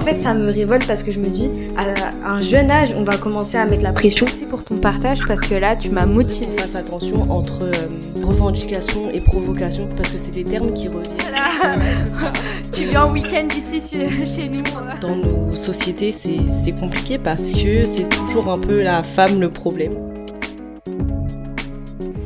En fait, ça me révolte parce que je me dis, à un jeune âge, on va commencer à mettre la pression. Merci pour ton partage parce que là, tu m'as motivé. Fasse attention entre euh, revendication et provocation parce que c'est des termes qui reviennent. Voilà. tu viens en week-end ici chez nous. Dans nos sociétés, c'est compliqué parce que c'est toujours un peu la femme le problème.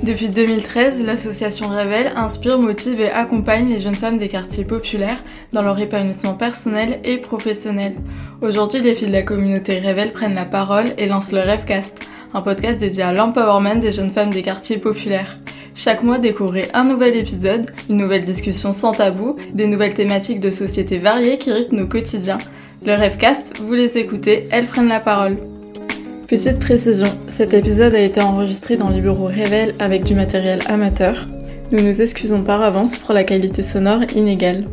Depuis 2013, l'association Révèle inspire, motive et accompagne les jeunes femmes des quartiers populaires dans leur épanouissement personnel et professionnel. Aujourd'hui, les filles de la communauté Révèle prennent la parole et lancent le Rêvecast, un podcast dédié à l'empowerment des jeunes femmes des quartiers populaires. Chaque mois, découvrez un nouvel épisode, une nouvelle discussion sans tabou, des nouvelles thématiques de société variées qui rythment nos quotidiens. Le Rêvecast, vous les écoutez, elles prennent la parole. Petite précision, cet épisode a été enregistré dans les bureaux Révèle avec du matériel amateur. Nous nous excusons par avance pour la qualité sonore inégale.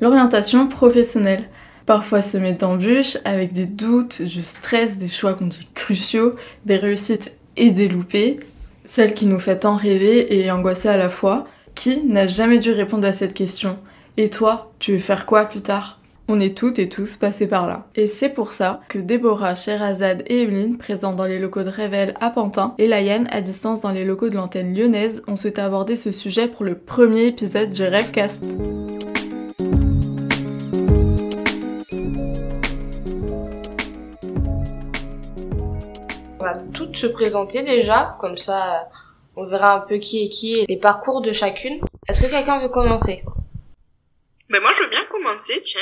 L'orientation professionnelle. Parfois semée d'embûches, avec des doutes, du stress, des choix qu'on dit cruciaux, des réussites et des loupés. Celle qui nous fait tant rêver et angoisser à la fois. Qui n'a jamais dû répondre à cette question? Et toi, tu veux faire quoi plus tard? On est toutes et tous passés par là. Et c'est pour ça que Déborah, Sherazade et Emeline, présents dans les locaux de Révèle à Pantin, et Laïenne, à distance dans les locaux de l'antenne lyonnaise, ont souhaité aborder ce sujet pour le premier épisode du Rêvecast. On va toutes se présenter déjà, comme ça on verra un peu qui est qui et les parcours de chacune. Est-ce que quelqu'un veut commencer? Ben moi je veux bien commencer, tiens.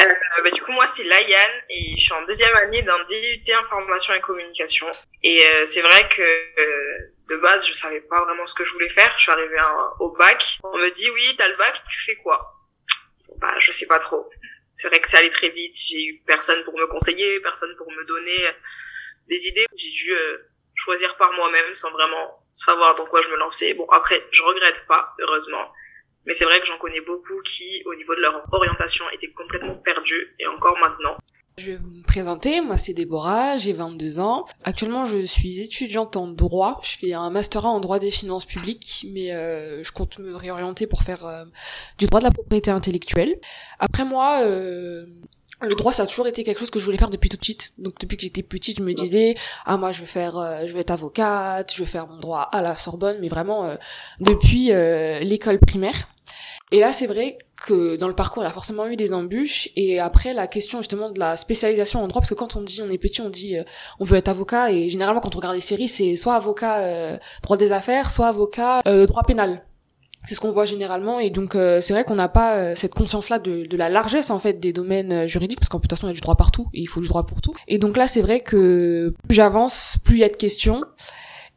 Euh, bah, du coup, moi, c'est Laïane et je suis en deuxième année d'un DUT information et communication. Et euh, c'est vrai que euh, de base, je savais pas vraiment ce que je voulais faire. Je suis arrivée au bac. On me dit, oui, t'as le bac, tu fais quoi? Bah, je sais pas trop. C'est vrai que c'est allé très vite. J'ai eu personne pour me conseiller, personne pour me donner des idées. J'ai dû choisir par moi-même sans vraiment savoir dans quoi je me lançais. Bon, après, je regrette pas, heureusement. Mais c'est vrai que j'en connais beaucoup qui, au niveau de leur orientation, étaient complètement perdus, et encore maintenant. Je vais me présenter, moi c'est Déborah, j'ai 22 ans. Actuellement je suis étudiante en droit, je fais un master 1 en droit des finances publiques, mais euh, je compte me réorienter pour faire euh, du droit de la propriété intellectuelle. Après moi, euh, le droit ça a toujours été quelque chose que je voulais faire depuis tout de suite donc depuis que j'étais petite je me disais ah moi je vais faire euh, je vais être avocate je vais faire mon droit à la Sorbonne mais vraiment euh, depuis euh, l'école primaire et là c'est vrai que dans le parcours y a forcément eu des embûches. Et après la question justement de la spécialisation en droit parce que quand on dit on est petit on dit on veut être avocat. Et généralement quand on regarde les séries c'est soit avocat droit des affaires soit avocat droit pénal. C'est ce qu'on voit généralement. Et donc euh, c'est vrai qu'on n'a pas euh, cette conscience là de, de, la largesse en fait des domaines euh, juridiques parce qu'en toute façon il y a du droit partout et il faut du droit pour tout. Et donc là c'est vrai que plus j'avance plus il y a de questions.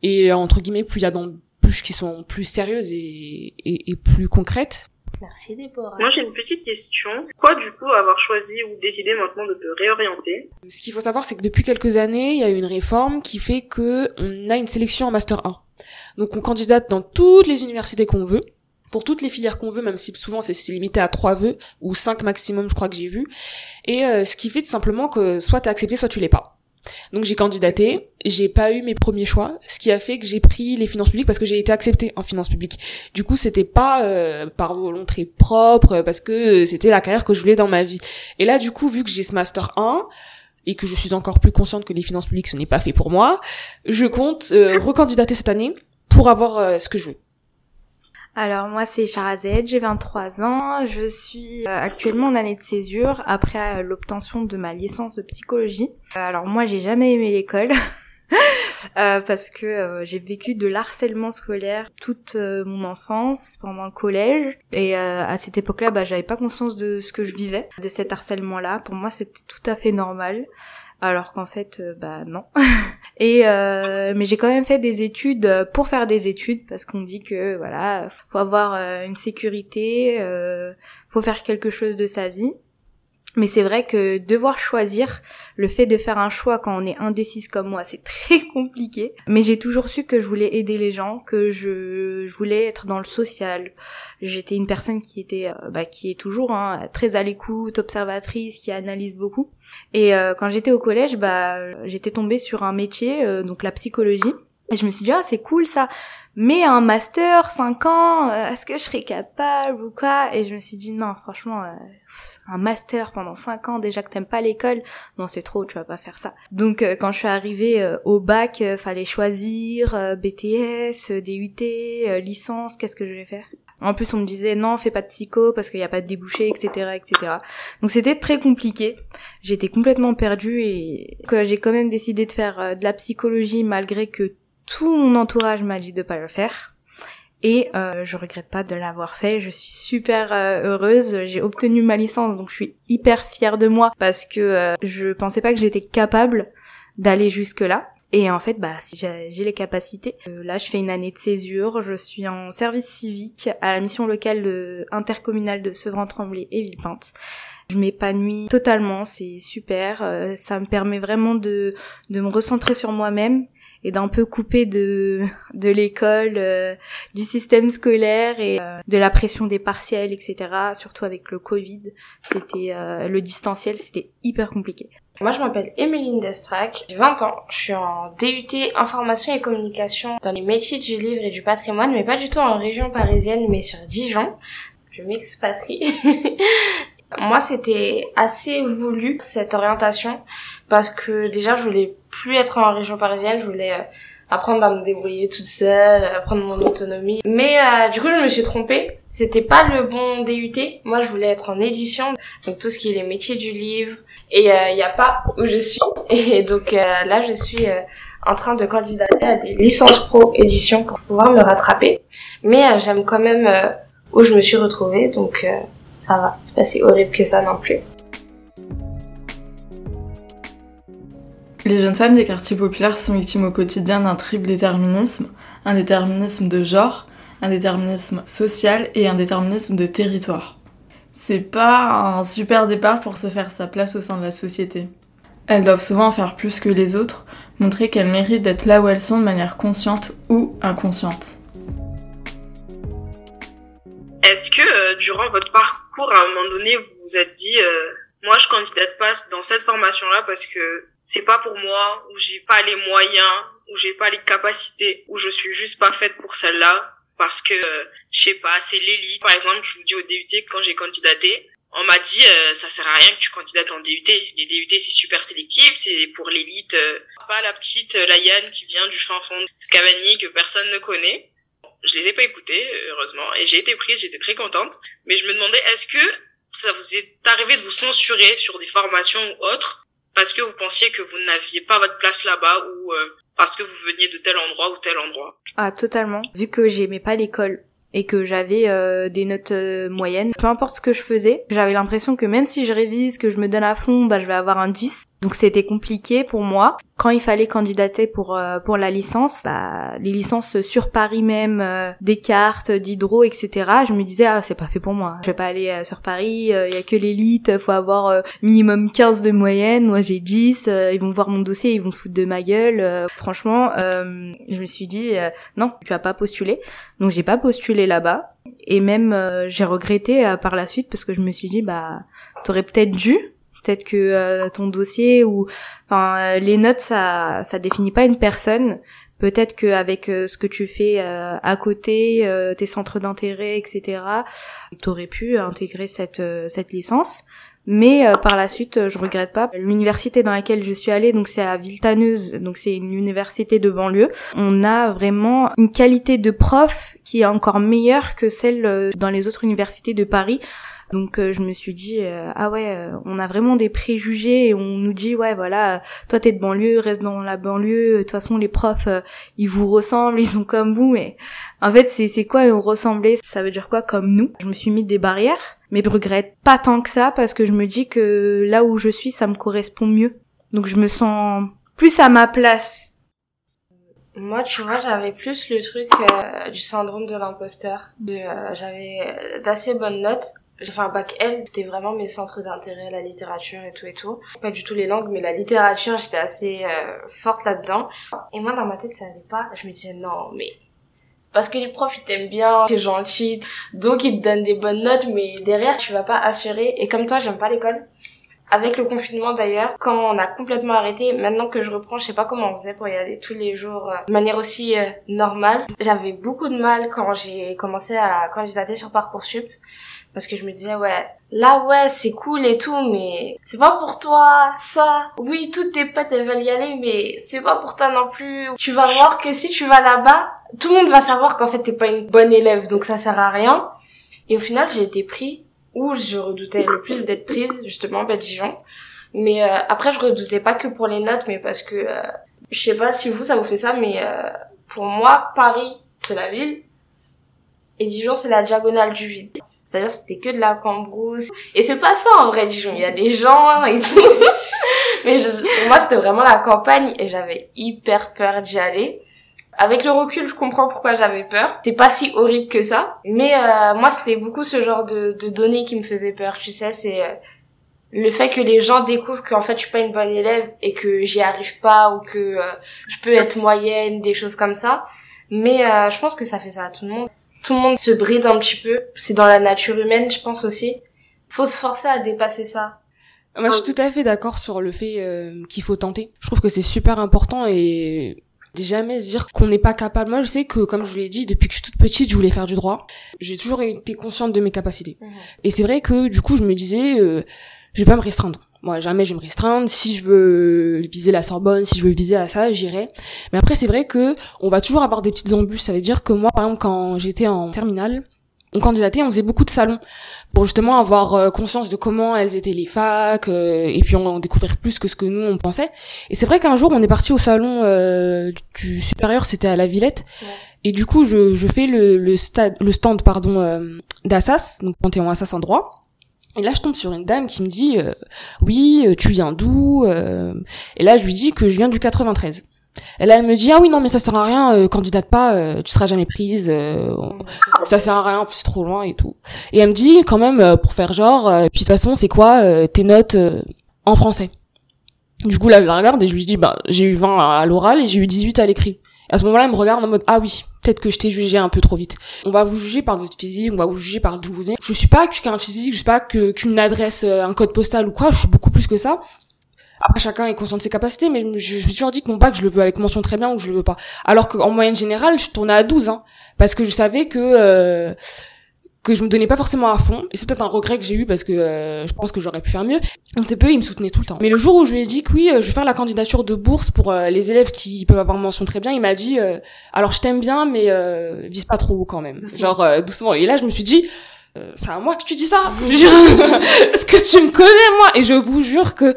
Et entre guillemets plus il y a d'embûches qui sont plus sérieuses et, et plus concrètes Merci Déborah. Moi j'ai une petite question. Pourquoi du coup avoir choisi ou décidé maintenant de te réorienter? Ce qu'il faut savoir c'est que depuis quelques années il y a eu une réforme qui fait que on a une sélection en master 1. Donc on candidate dans toutes les universités qu'on veut pour toutes les filières qu'on veut, même si souvent c'est limité à trois vœux ou cinq maximum, je crois que j'ai vu. Et euh, ce qui fait tout simplement que soit t'es accepté, soit tu l'es pas. Donc j'ai candidaté, j'ai pas eu mes premiers choix, ce qui a fait que j'ai pris les finances publiques parce que j'ai été acceptée en finances publiques. Du coup, c'était pas euh, par volonté propre parce que c'était la carrière que je voulais dans ma vie. Et là, du coup, vu que j'ai ce master 1 et que je suis encore plus consciente que les finances publiques ce n'est pas fait pour moi, je compte euh, recandidater cette année pour avoir ce que je veux. Alors moi c'est Charazed, j'ai 23 ans, je suis euh, actuellement en année de césure après euh, l'obtention de ma licence de psychologie. Euh, alors moi j'ai jamais aimé l'école. parce que j'ai vécu de l'harcèlement scolaire toute mon enfance pendant le collège et à cette époque-là bah j'avais pas conscience de ce que je vivais de cet harcèlement là pour moi c'était tout à fait normal alors qu'en fait euh, bah non. Et euh, mais j'ai quand même fait des études pour faire des études parce qu'on dit que voilà faut avoir euh, une sécurité faut faire quelque chose de sa vie mais c'est vrai que devoir choisir, le fait de faire un choix quand on est indécise comme moi, c'est très compliqué. Mais j'ai toujours su que je voulais aider les gens, que je, voulais être dans le social. J'étais une personne qui était, euh, bah, qui est toujours hein, très à l'écoute, observatrice, qui analyse beaucoup. Et euh, quand j'étais au collège, bah, j'étais tombée sur un métier, euh, donc la psychologie. Et je me suis dit, ah, c'est cool ça. Mais un master, 5 ans, est-ce que je serais capable ou quoi? Et je me suis dit, non, franchement, un master pendant 5 ans déjà que t'aimes pas l'école, non c'est trop, tu vas pas faire ça. Donc euh, quand je suis arrivée euh, au bac, fallait choisir BTS, DUT, licence, qu'est-ce que je vais faire? En plus, on me disait non, fais pas de psycho parce qu'il n'y a pas de débouché, etc., etc. Donc c'était très compliqué. J'étais complètement perdue et j'ai quand même décidé de faire de la psychologie malgré que tout mon entourage m'a dit de pas le faire. Et euh, je regrette pas de l'avoir fait. Je suis super euh, heureuse. J'ai obtenu ma licence, donc je suis hyper fière de moi parce que euh, je pensais pas que j'étais capable d'aller jusque là. Et en fait, bah, j'ai les capacités. Euh, là, je fais une année de césure. Je suis en service civique à la mission locale intercommunale de Sevran-Tremblay et Villepinte. Je m'épanouis totalement, c'est super. ça me permet vraiment de, de me recentrer sur moi-même et d'un peu couper de de l'école, euh, du système scolaire et euh, de la pression des partiels, etc. Surtout avec le Covid, c'était euh, le distanciel, c'était hyper compliqué. Moi, je m'appelle Emeline Destrac, j'ai 20 ans. Je suis en DUT Information et Communication dans les métiers du livre et du patrimoine, mais pas du tout en région parisienne, mais sur Dijon. Je m'expatrie. Moi, c'était assez voulu, cette orientation, parce que déjà, je voulais plus être en région parisienne, je voulais euh, apprendre à me débrouiller toute seule, apprendre mon autonomie. Mais euh, du coup, je me suis trompée. C'était pas le bon DUT. Moi, je voulais être en édition, donc tout ce qui est les métiers du livre. Et il euh, n'y a pas où je suis. Et donc là, je suis en train de candidater à des licences pro édition pour pouvoir me rattraper. Mais j'aime quand même où je me suis retrouvée, donc ça va. C'est pas si horrible que ça non plus. Les jeunes femmes des quartiers populaires sont victimes au quotidien d'un triple déterminisme, un déterminisme de genre, un déterminisme social et un déterminisme de territoire. C'est pas un super départ pour se faire sa place au sein de la société. Elles doivent souvent en faire plus que les autres, montrer qu'elles méritent d'être là où elles sont de manière consciente ou inconsciente. Est-ce que euh, durant votre parcours, à un moment donné, vous vous êtes dit, euh, moi je candidate pas dans cette formation-là parce que c'est pas pour moi, ou j'ai pas les moyens, ou j'ai pas les capacités, ou je suis juste pas faite pour celle-là, parce que, je sais pas, c'est l'élite. Par exemple, je vous dis au DUT, quand j'ai candidaté, on m'a dit, euh, ça sert à rien que tu candidates en DUT. Les DUT, c'est super sélectif, c'est pour l'élite, euh, pas la petite euh, Laïane qui vient du fin fond de Cavani que personne ne connaît. Je les ai pas écoutés, heureusement, et j'ai été prise, j'étais très contente. Mais je me demandais, est-ce que ça vous est arrivé de vous censurer sur des formations ou autres parce que vous pensiez que vous n'aviez pas votre place là-bas ou euh, parce que vous veniez de tel endroit ou tel endroit? Ah totalement. Vu que j'aimais pas l'école et que j'avais euh, des notes euh, moyennes, peu importe ce que je faisais, j'avais l'impression que même si je révise, que je me donne à fond, bah je vais avoir un 10. Donc c'était compliqué pour moi. Quand il fallait candidater pour euh, pour la licence, bah, les licences sur Paris même, euh, des cartes, d'hydro, etc. Je me disais ah c'est pas fait pour moi. Je vais pas aller euh, sur Paris, il y a que l'élite, faut avoir minimum 15 de moyenne. Moi j'ai 10, ils vont voir mon dossier, ils vont se foutre de ma gueule. franchement, je me suis dit non, tu vas pas postuler. Donc j'ai pas postulé là-bas. Et même j'ai regretté par la suite parce que je me suis dit bah t'aurais peut-être dû peut-être que euh, ton dossier ou enfin euh, les notes ça ça définit pas une personne. Peut-être qu'avec euh, ce que tu fais à côté tes centres d'intérêt etc t'aurais pu intégrer cette cette licence. Mais par la suite je regrette pas. L'université dans laquelle je suis allée donc c'est à Viltaneuse donc c'est une université de banlieue. On a vraiment une qualité de prof qui est encore meilleure que celle dans les autres universités de Paris donc euh, je me suis dit euh, ah ouais, euh, on a vraiment des préjugés et on nous dit ouais voilà, toi t'es de banlieue, reste dans la banlieue. De toute façon les profs ils vous ressemblent, ils sont comme vous, mais en fait c'est c'est quoi ressembler? Ça veut dire quoi comme nous? Je me suis mis des barrières, mais je regrette pas tant que ça parce que je me dis que là où je suis ça me correspond mieux. Donc je me sens plus à ma place. Moi, tu vois, j'avais plus le truc du syndrome de l'imposteur. De, j'avais d'assez bonnes notes, j'ai fait un bac L, c'était vraiment mes centres d'intérêt, la littérature et tout et tout. Pas du tout les langues, mais la littérature, j'étais assez euh, forte là-dedans. Et moi, dans ma tête, ça allait pas. Je me disais, non, mais parce que les profs ils t'aiment bien, c'est gentil, donc ils te donnent des bonnes notes, mais derrière tu vas pas assurer. Et comme toi, j'aime pas l'école. avec le confinement d'ailleurs, quand on a complètement arrêté, maintenant que je reprends, je sais pas comment on faisait pour y aller tous les jours euh, de manière aussi euh, normale. J'avais beaucoup de mal quand j'ai commencé à candidater sur Parcoursup parce que je me disais ouais, là ouais, c'est cool et tout mais c'est pas pour toi ça. Oui, toutes tes potes elles veulent y aller mais c'est pas pour toi non plus. Tu vas voir que si tu vas là-bas, tout le monde va savoir qu'en fait t'es pas une bonne élève donc ça sert à rien. Et au final, j'ai été pris où je redoutais le plus d'être prise, justement, bah, Dijon. Mais euh, après, je redoutais pas que pour les notes, mais parce que euh, je sais pas si vous ça vous fait ça, mais euh, pour moi, Paris c'est la ville et Dijon c'est la diagonale du vide. C'est-à-dire c'était que de la cambrousse et c'est pas ça en vrai Dijon. Il y a des gens et tout. mais je, pour moi c'était vraiment la campagne et j'avais hyper peur d'y aller. Avec le recul, je comprends pourquoi j'avais peur. C'est pas si horrible que ça, mais euh, moi c'était beaucoup ce genre de, de, données qui me faisait peur. Tu sais, c'est euh, le fait que les gens découvrent qu'en fait je suis pas une bonne élève et que j'y arrive pas ou que euh, je peux être moyenne, des choses comme ça. Mais je pense que ça fait ça à tout le monde. Tout le monde se bride un petit peu. C'est dans la nature humaine, je pense aussi. Faut se forcer à dépasser ça. Moi, je suis tout à fait d'accord sur le fait qu'il faut tenter. Je trouve que c'est super important et jamais se dire qu'on n'est pas capable. Moi, je sais que, comme je vous l'ai dit, depuis que je suis toute petite, je voulais faire du droit. J'ai toujours été consciente de mes capacités. Mhm. Et c'est vrai que, du coup, je me disais, euh, je vais pas me restreindre. Moi, jamais je vais me restreindre. Si je veux viser la Sorbonne, si je veux viser à ça, j'irai. Mais après, c'est vrai que on va toujours avoir des petites embûches. Ça veut dire que moi, par exemple, quand j'étais en terminale, on candidatait, on faisait beaucoup de salons pour justement avoir euh, conscience de comment elles étaient les facs euh, et puis on, découvrir plus que ce que nous on pensait. Et c'est vrai qu'un jour on est parti au salon euh, du supérieur, c'était à la Villette. Et du coup, je, je fais le, le, stade, le stand pardon d'Assas, donc Panthéon Assas en droit. Et là, je tombe sur une dame qui me dit oui, tu viens d'où Et là, je lui dis que je viens du 93. Et là, elle me dit ah oui non mais ça sert à rien, euh, candidate pas, euh, tu seras jamais prise, euh, ça sert à rien, en plus trop loin et tout. Et elle me dit quand même euh, pour faire genre, puis de toute façon c'est quoi tes notes en français? Du coup là je la regarde et je lui dis bah j'ai eu 20 à l'oral et j'ai eu 18 à l'écrit. À ce moment-là, elle me regarde en mode ah oui, peut-être que je t'ai jugé un peu trop vite. On va vous juger par votre physique, on va vous juger par d'où vous venez. Je suis pas qu'un physique, je suis pas qu'une adresse, un code postal ou quoi. Je suis beaucoup plus que ça. Après, chacun est conscient de ses capacités, mais je, je, me toujours dit que mon bac, je le veux avec mention très bien ou je le veux pas. Alors qu'en moyenne générale, je tournais à 12, hein, parce que je savais que euh, que je me donnais pas forcément à fond. Et c'est peut-être un regret que j'ai eu parce que euh, je pense que j'aurais pu faire mieux. Un peu, il me soutenait tout le temps. Mais le jour où je lui ai dit que oui, euh, je vais faire la candidature de bourse pour les élèves qui peuvent avoir mention très bien, il m'a dit alors je t'aime bien, mais vise pas trop haut quand même. Genre doucement. Et là, je me suis dit c'est à moi que tu dis ça. Est-ce que tu me connais moi Et je vous jure que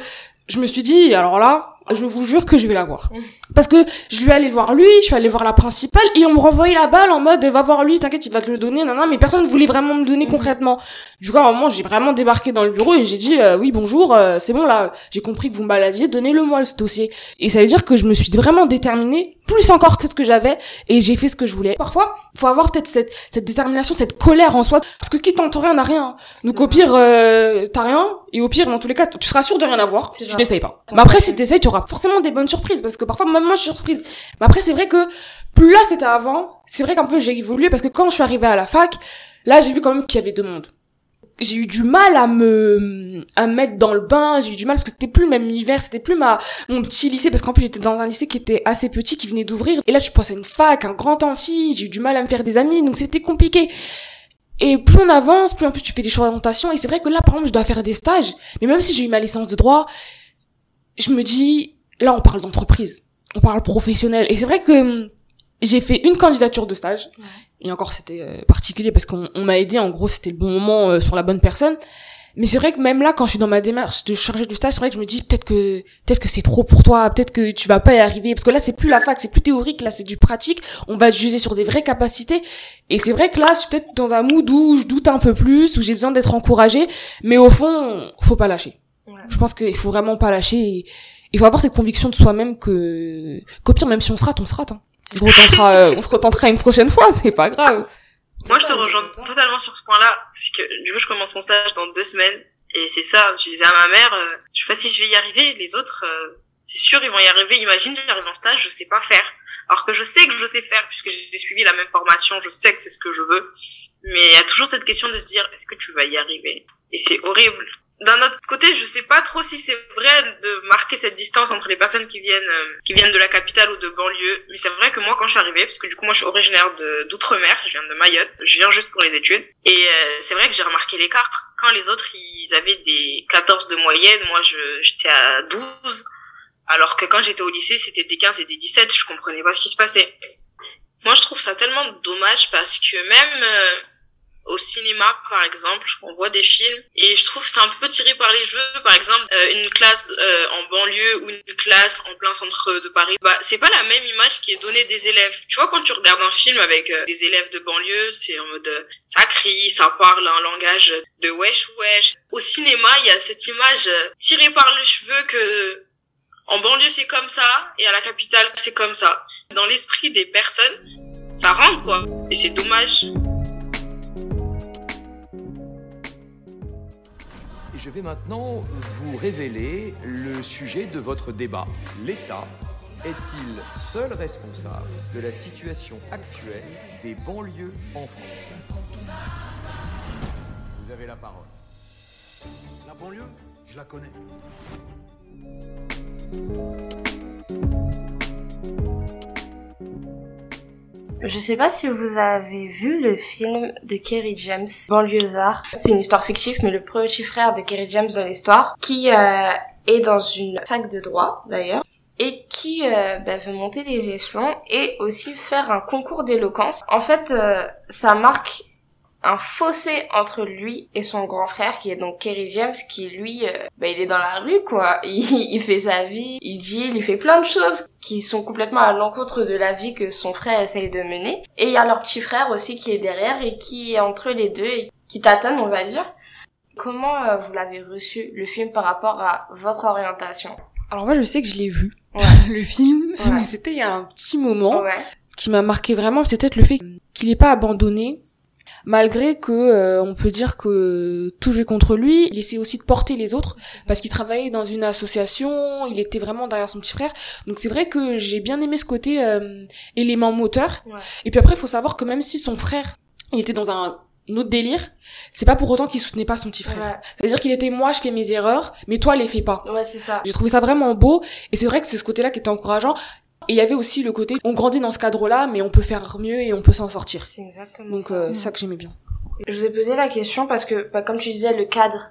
je me suis dit, alors là, je vous jure que je vais la voir. Parce que je lui allée voir lui, je suis allée voir la principale, et on me renvoyait la balle en mode, va voir lui, t'inquiète, il va te le donner, non, mais personne ne voulait vraiment me donner concrètement. Du coup, à un moment, j'ai vraiment débarqué dans le bureau et j'ai dit, euh, oui, bonjour, euh, c'est bon, là, j'ai compris que vous me baladiez, donnez-le-moi, ce dossier. Et ça veut dire que je me suis vraiment déterminée, plus encore que ce que j'avais, et j'ai fait ce que je voulais. Parfois, faut avoir peut-être cette, cette détermination, cette colère en soi, parce que qui tente rien n'a rien. Donc au pire, euh, t'as rien, et au pire, dans tous les cas, tu seras sûr de rien avoir si tu n'essayes pas. Mais après, si t'essayes, tu auras forcément des bonnes surprises, parce que parfois, moi, surprise. Mais après, c'est vrai que plus là, c'était avant, c'est vrai qu'un peu j'ai évolué, parce que quand je suis arrivée à la fac, là, j'ai vu quand même qu'il y avait deux mondes. J'ai eu du mal à me à mettre dans le bain j'ai eu du mal parce que c'était plus le même univers c'était plus ma mon petit lycée parce qu'en plus j'étais dans un lycée qui était assez petit qui venait d'ouvrir. Et là je pense à une fac un grand amphi j'ai eu du mal à me faire des amis donc c'était compliqué. Et plus on avance plus en plus tu fais des choix d'orientation. Et c'est vrai que là par exemple je dois faire des stages mais même si j'ai eu ma licence de droit je me dis là on parle d'entreprise on parle professionnel. Et c'est vrai que hum, j'ai fait une candidature de stage. Et encore c'était euh, particulier parce qu'on m'a aidé. En gros c'était le bon moment euh, sur la bonne personne. Mais c'est vrai que même là quand je suis dans ma démarche de charger du stage c'est vrai que je me dis peut-être que peut-être que c'est trop pour toi. Peut-être que tu vas pas y arriver. Parce que là c'est plus la fac c'est plus théorique. Là c'est du pratique. On va te juger sur des vraies capacités. Et c'est vrai que là je suis peut-être dans un mood où je doute un peu plus où j'ai besoin d'être encouragée. Mais au fond faut pas lâcher. Je pense qu'il faut vraiment pas lâcher il faut avoir cette conviction de soi-même que qu'au pire même si on se rate on se rate hein. On se on se retentera une prochaine fois, c'est pas grave. Moi, je te rejoins totalement sur ce point-là, parce que du coup, je commence mon stage dans deux semaines, et c'est ça, je disais à ma mère, euh, je sais pas si je vais y arriver, les autres, euh, c'est sûr, ils vont y arriver, imagine, j'arrive en stage, je sais pas faire. Alors que je sais que je sais faire, puisque j'ai suivi la même formation, je sais que c'est ce que je veux, mais il y a toujours cette question de se dire, est-ce que tu vas y arriver? Et c'est horrible, d'un autre côté, je sais pas trop si c'est vrai de marquer cette distance entre les personnes qui viennent euh, qui viennent de la capitale ou de banlieue, mais c'est vrai que moi quand je suis arrivée, parce que du coup moi je suis originaire de d'outre-mer, je viens de Mayotte, je viens juste pour les études, et euh, c'est vrai que j'ai remarqué l'écart. Quand les autres ils avaient des 14 de moyenne, moi je j'étais à 12, alors que quand j'étais au lycée c'était des 15 et des 17, je comprenais pas ce qui se passait. Moi je trouve ça tellement dommage parce que même euh, au cinéma par exemple on voit des films et je trouve c'est un peu tiré par les cheveux. Par exemple euh, une classe euh, en banlieue ou une classe en plein centre de Paris bah c'est pas la même image qui est donnée des élèves. Tu vois quand tu regardes un film avec euh, des élèves de banlieue c'est en mode ça crie ça parle un langage de wesh wesh. Au cinéma il y a cette image tirée par les cheveux que en banlieue c'est comme ça et à la capitale c'est comme ça. Dans l'esprit des personnes ça rentre quoi. Et c'est dommage je vais maintenant vous révéler le sujet de votre débat. L'État est-il seul responsable de la situation actuelle des banlieues en France? Vous avez la parole. La banlieue, je la connais. Je sais pas si vous avez vu le film de Kerry James, Banlieusard. C'est une histoire fictive, mais le petit frère de Kerry James dans l'histoire, qui euh, est dans une fac de droit d'ailleurs, et qui euh, bah, veut monter les échelons et aussi faire un concours d'éloquence. En fait, euh, ça marque un fossé entre lui et son grand frère qui est donc Kerry James qui lui euh, bah, il est dans la rue quoi. Il, il, fait sa vie il dit il fait plein de choses qui sont complètement à l'encontre de la vie que son frère essaye de mener. Et il y a leur petit frère aussi qui est derrière et qui est entre les deux et qui tâtonne on va dire. Comment euh, vous l'avez reçu le film par rapport à votre orientation? Alors moi je sais que je l'ai vu. Ouais. le film. Mais c'était il y a un petit moment ouais. qui m'a marqué vraiment. C'est peut-être le fait qu'il n'est pas abandonné malgré que euh, on peut dire que tout jouait contre lui, il essayait aussi de porter les autres parce qu'il travaillait dans une association, il était vraiment derrière son petit frère. Donc c'est vrai que j'ai bien aimé ce côté euh, élément moteur. Ouais. Et puis après il faut savoir que même si son frère il était dans un autre délire, c'est pas pour autant qu'il soutenait pas son petit frère. Ouais. C'est-à-dire qu'il était moi je fais mes erreurs, mais toi les fais pas. Ouais, c'est ça. J'ai trouvé ça vraiment beau et c'est vrai que c'est ce côté-là qui était encourageant. Et il y avait aussi le côté, on grandit dans ce cadre-là, mais on peut faire mieux et on peut s'en sortir. C'est exactement Donc ça. euh, ça que j'aimais bien. Je vous ai posé la question parce que, bah, comme tu disais, le cadre.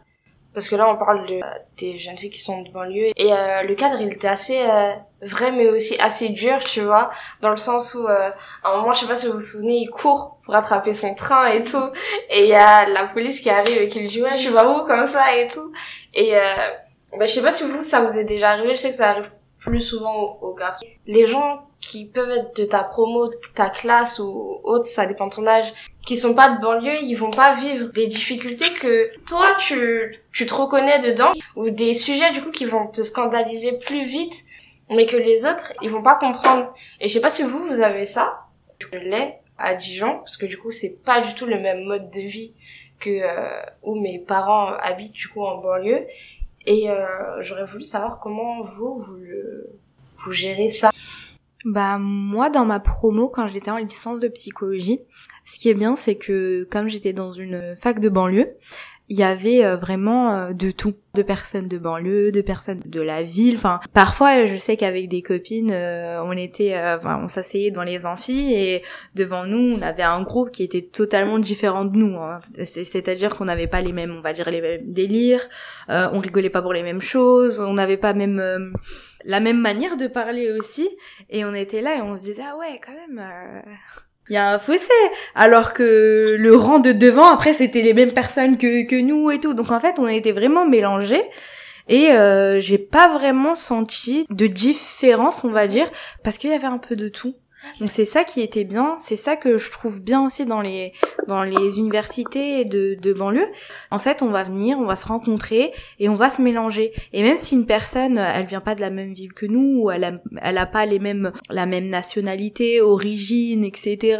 Parce que là, on parle de, euh, des jeunes filles qui sont de banlieue. Et euh, le cadre, il était assez euh, vrai, mais aussi assez dur, tu vois. Dans le sens où, euh, à un moment, je sais pas si vous vous souvenez, il court pour attraper son train et tout. Et il y a la police qui arrive et qui lui dit, ouais, je vais où comme ça et tout. Et euh, bah, je sais pas si vous, ça vous est déjà arrivé. Je sais que ça arrive plus souvent aux, garçons. Les gens qui peuvent être de ta promo, de ta classe ou autre, ça dépend de ton âge, qui sont pas de banlieue, ils vont pas vivre des difficultés que toi tu tu te reconnais dedans ou des sujets du coup qui vont te scandaliser plus vite mais que les autres ils vont pas comprendre. Et je sais pas si vous vous avez ça. Je l'ai à Dijon parce que du coup c'est pas du tout le même mode de vie que euh, où mes parents habitent du coup en banlieue et euh, j'aurais voulu savoir comment vous vous vous gérez ça. Bah moi dans ma promo quand j'étais en licence de psychologie, ce qui est bien c'est que comme j'étais dans une fac de banlieue, il y avait euh, vraiment euh, de tout, de personnes de banlieue, de personnes de la ville. Enfin, parfois, je sais qu'avec des copines, euh, on était, enfin, on s'asseyait dans les amphis et devant nous, on avait un groupe qui était totalement différent de nous. hein. C'est- C'est-à-dire qu'on n'avait pas les mêmes, on va dire les mêmes délires, on rigolait pas pour les mêmes choses, on n'avait pas même la même manière de parler aussi. Et on était là et on se disait ah ouais, quand même. euh, il y a un fossé. Alors que le rang de devant après c'était les mêmes personnes que que nous et tout. Donc en fait on était vraiment mélangés. Et euh, j'ai pas vraiment senti de différence on va dire parce qu'il y avait un peu de tout donc c'est ça qui était bien c'est ça que je trouve bien aussi dans les dans les universités de de banlieue. En fait on va venir on va se rencontrer et on va se mélanger. Et même si une personne elle vient pas de la même ville que nous ou elle a, elle a pas les mêmes la même nationalité origine etc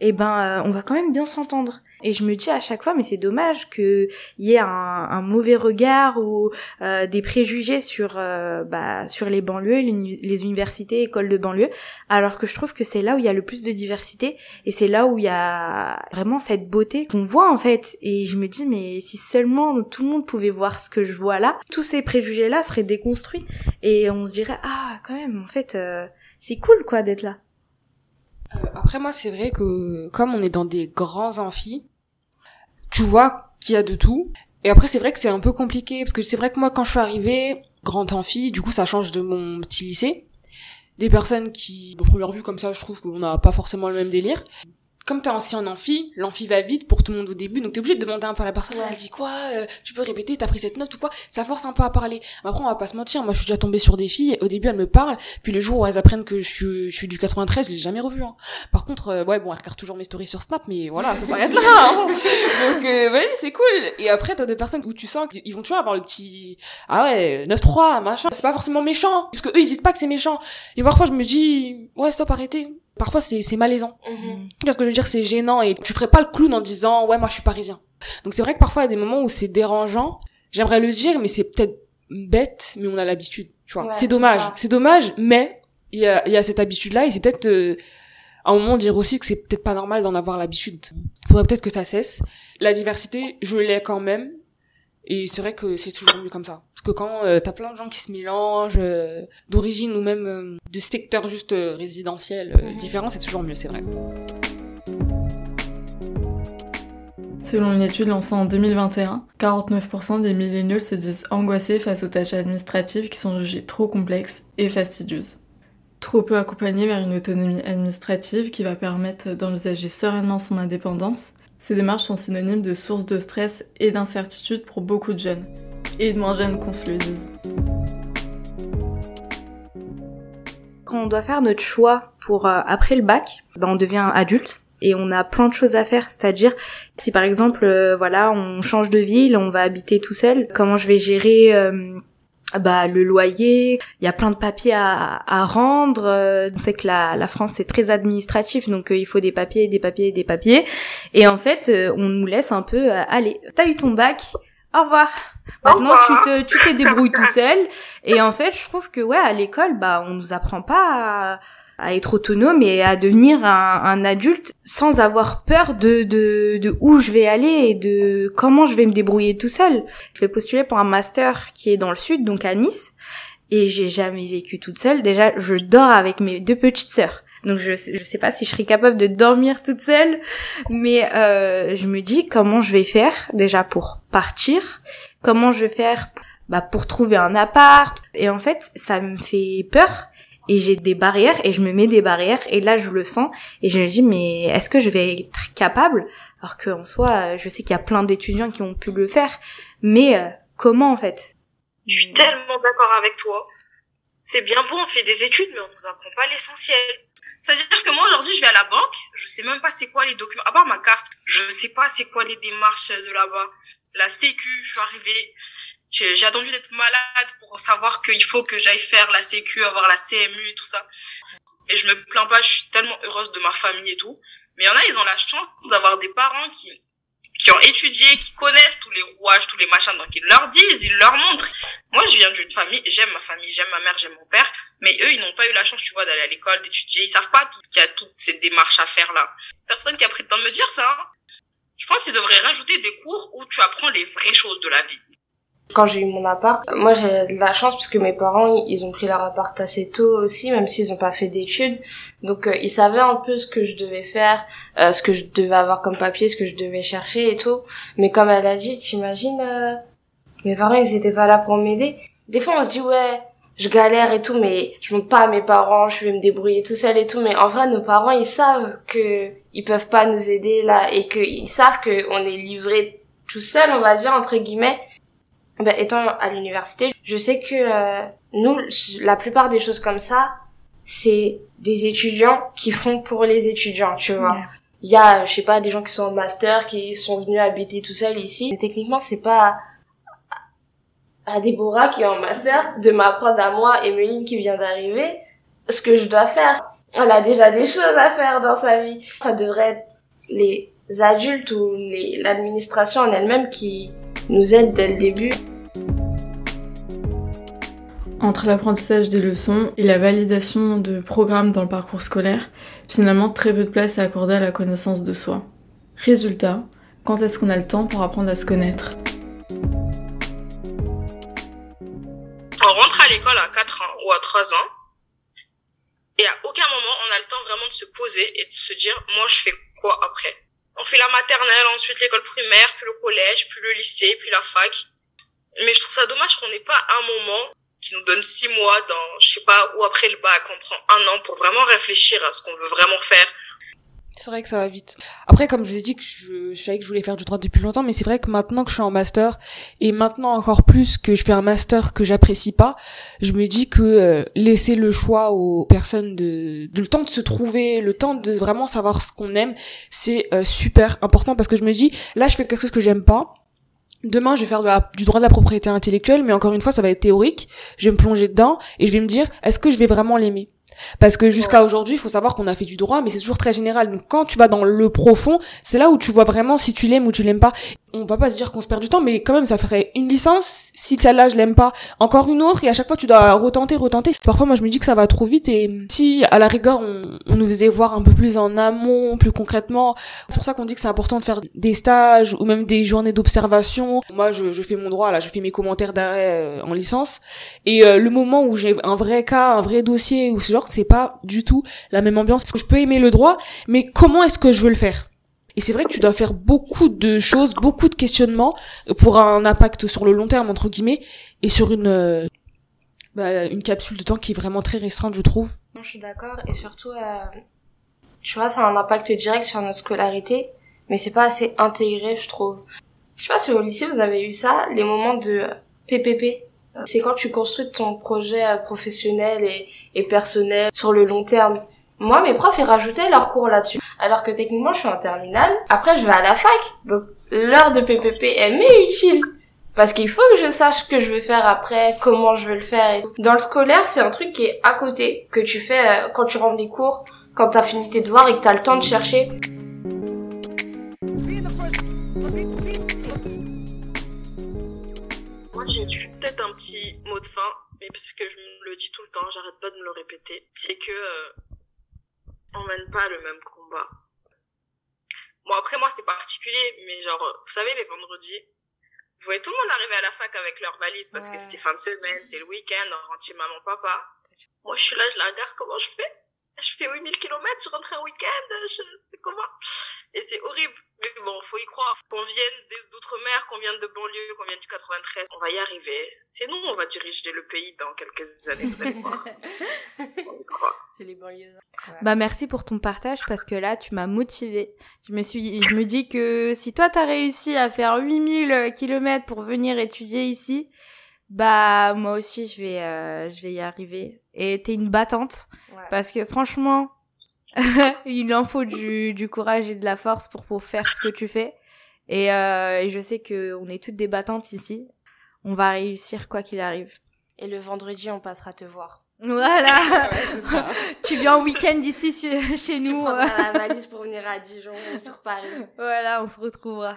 eh ben euh, on va quand même bien s'entendre. Et je me dis à chaque fois, mais c'est dommage qu'il y ait un, un, mauvais regard ou euh, des préjugés sur euh, bah, sur les banlieues, les, universités, écoles de banlieue, alors que je trouve que c'est là où il y a le plus de diversité et c'est là où il y a vraiment cette beauté qu'on voit en fait. Et je me dis, mais si seulement tout le monde pouvait voir ce que je vois là, tous ces préjugés là seraient déconstruits et on se dirait, ah quand même, en fait, euh, c'est cool quoi d'être là. Euh, après moi c'est vrai que comme on est dans des grands amphis, tu vois qu'il y a de tout. Et après c'est vrai que c'est un peu compliqué parce que c'est vrai que moi quand je suis arrivée, grand amphi, du coup ça change de mon petit lycée. Des personnes qui, de première vue comme ça, je trouve qu'on n'a pas forcément le même délire comme t'es ancien en amphi, l'amphi va vite pour tout le monde au début, donc t'es obligé de demander un peu à la personne, elle dit quoi, euh, tu peux répéter, t'as pris cette note ou quoi, ça force un peu à parler. Après, on va pas se mentir, moi je suis déjà tombée sur des filles, au début elles me parlent, puis le jour où elles apprennent que je suis, je suis du 93, je l'ai jamais revu. Hein. Par contre, euh, ouais, bon, elles regardent toujours mes stories sur Snap, mais voilà, ça s'arrête là. Hein. donc, euh, vas c'est cool. Et après, t'as des personnes où tu sens qu'ils vont toujours avoir le petit, ah ouais, 9-3, machin. C'est pas forcément méchant, parce que eux ils disent pas que c'est méchant. Et parfois je me dis, ouais, stop, arrêtez parfois c'est c'est malaisant. Mm parce que je veux dire? C'est gênant et tu ferais pas le clown en disant ouais moi je suis parisien. Donc c'est vrai que parfois il y a des moments où c'est dérangeant. J'aimerais le dire mais c'est peut-être bête mais on a l'habitude tu vois. C'est dommage. c'est dommage mais il y a il y a cette habitude là et c'est peut-être euh, à un moment dire aussi que c'est peut-être pas normal d'en avoir l'habitude. Faudrait peut-être que ça cesse. La diversité je l'ai quand même et c'est vrai que c'est toujours mieux comme ça. Parce que quand euh, t'as plein de gens qui se mélangent, euh, d'origine ou même euh, de secteurs juste résidentiels différents, c'est toujours mieux, c'est vrai. Selon une étude lancée en 2021, 49% des milléniaux se disent angoissés face aux tâches administratives qui sont jugées trop complexes et fastidieuses. Trop peu accompagnées vers une autonomie administrative qui va permettre d'envisager sereinement son indépendance ces démarches sont synonymes de source de stress et d'incertitude pour beaucoup de jeunes, et de moins jeunes qu'on se le dise. Quand on doit faire notre choix pour euh, après le bac, ben on devient adulte et on a plein de choses à faire, c'est-à-dire si par exemple euh, voilà, on change de ville, on va habiter tout seul, comment je vais gérer euh, bah le loyer, il y a plein de papiers à, à rendre. Euh, on sait que la, la France c'est très administratif, donc euh, il faut des papiers, des papiers, des papiers. Et en fait, euh, on nous laisse un peu, allez, t'as eu ton bac, au revoir. Maintenant tu te tu te débrouilles tout seul. Et en fait, je trouve que ouais à l'école, bah on nous apprend pas. À à être autonome et à devenir un, un, adulte sans avoir peur de, de, de où je vais aller et de comment je vais me débrouiller tout seul. Je vais postuler pour un master qui est dans le sud, donc à Nice, et j'ai jamais vécu toute seule. Déjà, je dors avec mes deux petites sœurs. Donc je je sais pas si je serai capable de dormir toute seule, mais euh, je me dis comment je vais faire déjà pour partir, comment je vais faire bah, pour trouver un appart. Et en fait, ça me fait peur et j'ai des barrières et je me mets des barrières et là je le sens et je me dis mais est-ce que je vais être capable? Alors qu'en soi je sais qu'il y a plein d'étudiants qui ont pu le faire mais euh, comment en fait? Je suis tellement d'accord avec toi. C'est bien bon, on fait des études mais on nous apprend pas l'essentiel. C'est-à-dire que moi aujourd'hui je vais à la banque, je sais même pas c'est quoi les documents, à part ma carte, je sais pas c'est quoi les démarches de là-bas. La sécu, je suis arrivée, j'ai attendu d'être malade pour savoir qu'il faut que j'aille faire la sécu, avoir la CMU et tout ça. Et je me plains pas, je suis tellement heureuse de ma famille et tout. Mais il y en a, ils ont la chance d'avoir des parents qui, qui ont étudié, qui connaissent tous les rouages, tous les machins, donc ils leur disent, ils leur montrent. Moi, je viens d'une famille, j'aime ma famille, j'aime ma mère, j'aime mon père, mais eux, ils n'ont pas eu la chance, tu vois, d'aller à l'école, d'étudier, ils savent pas qu'il y a toutes ces démarches à faire là. Personne qui a pris le temps de me dire ça. Hein. Je pense qu'ils devraient rajouter des cours où tu apprends les vraies choses de la vie. Quand j'ai eu mon appart, moi j'ai de la chance parce que mes parents ils ont pris leur appart assez tôt aussi, même s'ils ont pas fait d'études. Donc euh, ils savaient un peu ce que je devais faire, euh, ce que je devais avoir comme papier, ce que je devais chercher et tout. Mais comme elle a dit, t'imagines, euh, mes parents ils étaient pas là pour m'aider. Des fois on se dit ouais, je galère et tout, mais je montre pas à mes parents, je vais me débrouiller tout seul et tout. Mais en vrai nos parents ils savent que ils peuvent pas nous aider là et qu'ils savent que on est livré tout seul, on va dire entre guillemets ben, étant à l'université, je sais que euh, nous, la plupart des choses comme ça, c'est des étudiants qui font pour les étudiants, tu vois. Il y a, je sais pas, des gens qui sont en master, qui sont venus habiter tout seuls ici. Mais techniquement, c'est pas à Déborah qui est en master de m'apprendre à moi, Emeline qui vient d'arriver, ce que je dois faire. Elle a déjà des choses à faire dans sa vie. Ça devrait être les adultes ou l'administration en elle-même qui nous aident dès le début. Entre l'apprentissage des leçons et la validation de programmes dans le parcours scolaire, finalement très peu de place est accordée à la connaissance de soi. Résultat, quand est-ce qu'on a le temps pour apprendre à se connaître? On rentre à l'école à 4 ans ou à 3 ans. Et à aucun moment, on a le temps vraiment de se poser et de se dire, moi, je fais quoi après? On fait la maternelle, ensuite l'école primaire, puis le collège, puis le lycée, puis la fac. Mais je trouve ça dommage qu'on n'ait pas un moment qui nous donne 6 mois dans, je sais pas, ou après le bac, on prend un an pour vraiment réfléchir à ce qu'on veut vraiment faire. C'est vrai que ça va vite. Après, comme je vous ai dit que je, savais que je voulais faire du droit depuis longtemps, mais c'est vrai que maintenant que je suis en master, et maintenant encore plus que je fais un master que j'apprécie pas, je me dis que euh, laisser le choix aux personnes de, de le temps de se trouver, le temps de vraiment savoir ce qu'on aime, c'est euh, super important parce que je me dis, là, je fais quelque chose que j'aime pas. Demain, je vais faire du droit de la propriété intellectuelle, mais encore une fois, ça va être théorique. Je vais me plonger dedans et je vais me dire, est-ce que je vais vraiment l'aimer? Parce que jusqu'à aujourd'hui, il faut savoir qu'on a fait du droit, mais c'est toujours très général. Donc quand tu vas dans le profond, c'est là où tu vois vraiment si tu l'aimes ou tu l'aimes pas. On va pas se dire qu'on se perd du temps, mais quand même, ça ferait une licence. Si celle-là, je l'aime pas, encore une autre, et à chaque fois, tu dois retenter, retenter. Parfois, moi, je me dis que ça va trop vite, et si, à la rigueur, on, on nous faisait voir un peu plus en amont, plus concrètement, c'est pour ça qu'on dit que c'est important de faire des stages, ou même des journées d'observation. Moi, je, je fais mon droit, là, je fais mes commentaires d'arrêt euh, en licence, et euh, le moment où j'ai un vrai cas, un vrai dossier, ou ce genre, c'est pas du tout la même ambiance. Je peux aimer le droit, mais comment est-ce que je veux le faire? Et c'est vrai que tu dois faire beaucoup de choses, beaucoup de questionnements pour un impact sur le long terme entre guillemets et sur une euh, bah, une capsule de temps qui est vraiment très restreinte, je trouve. Non, je suis d'accord. Et surtout, euh, tu vois, ça a un impact direct sur notre scolarité, mais c'est pas assez intégré, je trouve. Je sais pas si au lycée vous avez eu ça, les moments de PPP. C'est quand tu construis ton projet euh, professionnel et, et personnel sur le long terme. Moi, mes profs, ils rajoutaient leurs cours là-dessus. Alors que techniquement, je suis en terminale. Après, je vais à la fac. Donc, l'heure de PPP est mais utile. Parce qu'il faut que je sache ce que je veux faire après, comment je veux le faire. Et tout. Dans le scolaire, c'est un truc qui est à côté, que tu fais euh, quand tu rentres des cours, quand t'as fini tes devoirs et que t'as le temps de chercher. Moi, j'ai j'ai peut-être un petit mot de fin, mais parce que je me le dis tout le temps, j'arrête pas de me le répéter. C'est que euh, on mène pas le même combat. Bon, après moi, c'est particulier, mais genre, vous savez, les vendredis, vous voyez tout le monde arriver à la fac avec leur valise parce que c'était fin de semaine, c'est le week-end, on rentre chez maman, papa. Moi, je suis là, je la regarde, comment je fais Je fais 8000 km, je rentre un week-end, je sais comment Et c'est horrible. Mais bon, faut y croire. Qu'on vienne d'outre-mer, qu'on vienne de banlieue, qu'on vienne du 93, on va y arriver. C'est nous, on va diriger le pays dans quelques années, vous allez voir. On y croit. C'est les banlieues. Bah merci pour ton partage parce que là tu m'as motivée. Je me suis je me dis que si toi t'as réussi à faire 8000 km pour venir étudier ici, bah moi aussi je vais euh, je vais y arriver et t'es une battante parce que franchement il en faut du, du courage et de la force pour pour faire ce que tu fais et, euh, et je sais que on est toutes des battantes ici. On va réussir quoi qu'il arrive. Et le vendredi, on passera te voir. Voilà. ça. tu viens en week-end ici chez chez Tu nous. euh. la valise pour venir à Dijon ou sur Paris. Voilà, on se retrouvera.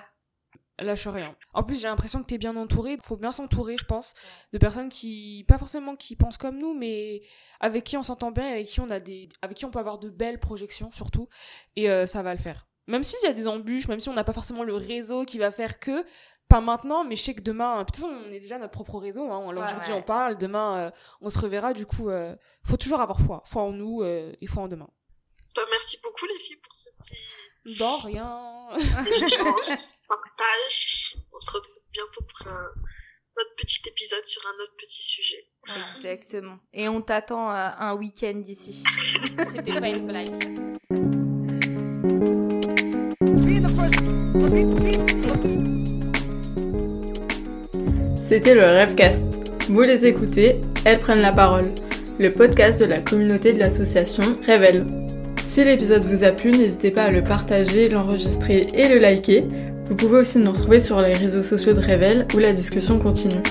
Lâche rien. En plus, j'ai l'impression que t'es bien entouré. Faut bien s'entourer, je pense, de personnes qui, pas forcément qui pensent comme nous, mais avec qui on s'entend bien, avec qui on a des, avec qui on peut avoir de belles projections, surtout. Et euh, ça va le faire. Même s'il y a des embûches, même si on n'a pas forcément le réseau qui va faire que, pas maintenant, mais je sais que demain, de toute façon, on est déjà notre propre réseau. Hein. Alors, Ouais, Aujourd'hui, ouais. on parle, demain, euh, on se reverra. Du coup, euh, faut toujours avoir foi. Foi en nous euh, et foi en demain. Bah, merci beaucoup, les filles, pour ce petit Dans rien. échange, ce partage. On se retrouve bientôt pour un autre petit épisode sur un autre petit sujet. Exactement. Et on t'attend euh, un week-end ici. C'était pas une blague. C'était le Rêvecast. Vous les écoutez, elles prennent la parole. Le podcast de la communauté de l'association Révèle. Si l'épisode vous a plu, n'hésitez pas à le partager, l'enregistrer et le liker. Vous pouvez aussi nous retrouver sur les réseaux sociaux de Révèle où la discussion continue.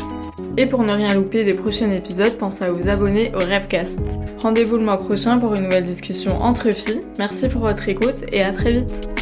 Et pour ne rien louper des prochains épisodes, pensez à vous abonner au Rêvecast. Rendez-vous le mois prochain pour une nouvelle discussion entre filles. Merci pour votre écoute et à très vite.